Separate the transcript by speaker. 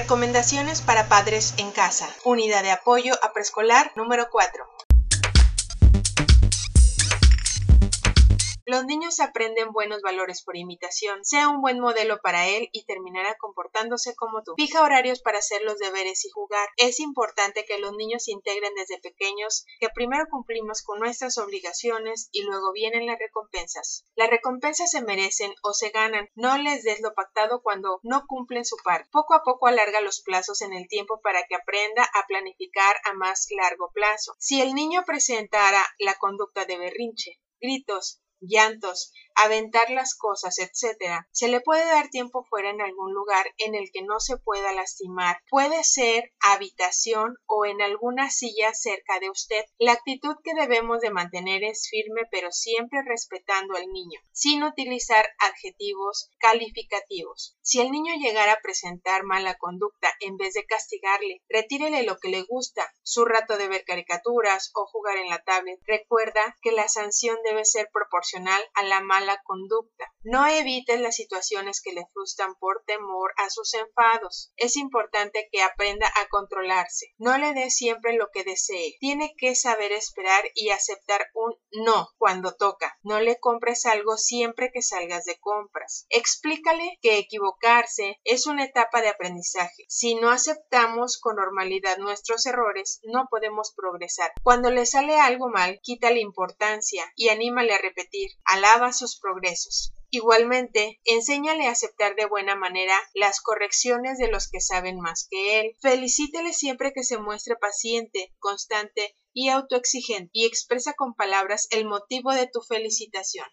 Speaker 1: Recomendaciones para padres en casa. Unidad de apoyo a preescolar número 4. Los niños aprenden buenos valores por imitación. Sea un buen modelo para él y terminará comportándose como tú. Fija horarios para hacer los deberes y jugar. Es importante que los niños integren desde pequeños que primero cumplimos con nuestras obligaciones y luego vienen las recompensas. Las recompensas se merecen o se ganan. No les des lo pactado cuando no cumplen su parte. Poco a poco alarga los plazos en el tiempo para que aprenda a planificar a más largo plazo. Si el niño presentara la conducta de berrinche, gritos, llantos, aventar las cosas, etc. Se le puede dar tiempo fuera en algún lugar en el que no se pueda lastimar. Puede ser habitación o en alguna silla cerca de usted. La actitud que debemos de mantener es firme pero siempre respetando al niño, sin utilizar adjetivos calificativos. Si el niño llegara a presentar mala conducta, en vez de castigarle, retírele lo que le gusta, su rato de ver caricaturas o jugar en la tablet. Recuerda que la sanción debe ser a la mala conducta. No evites las situaciones que le frustran por temor a sus enfados. Es importante que aprenda a controlarse. No le dé siempre lo que desee. Tiene que saber esperar y aceptar un no cuando toca. No le compres algo siempre que salgas de compras. Explícale que equivocarse es una etapa de aprendizaje. Si no aceptamos con normalidad nuestros errores, no podemos progresar. Cuando le sale algo mal, quítale importancia y anímale a repetir. Alaba sus progresos. Igualmente, enséñale a aceptar de buena manera las correcciones de los que saben más que él. Felicítele siempre que se muestre paciente, constante y autoexigente y expresa con palabras el motivo de tu felicitación.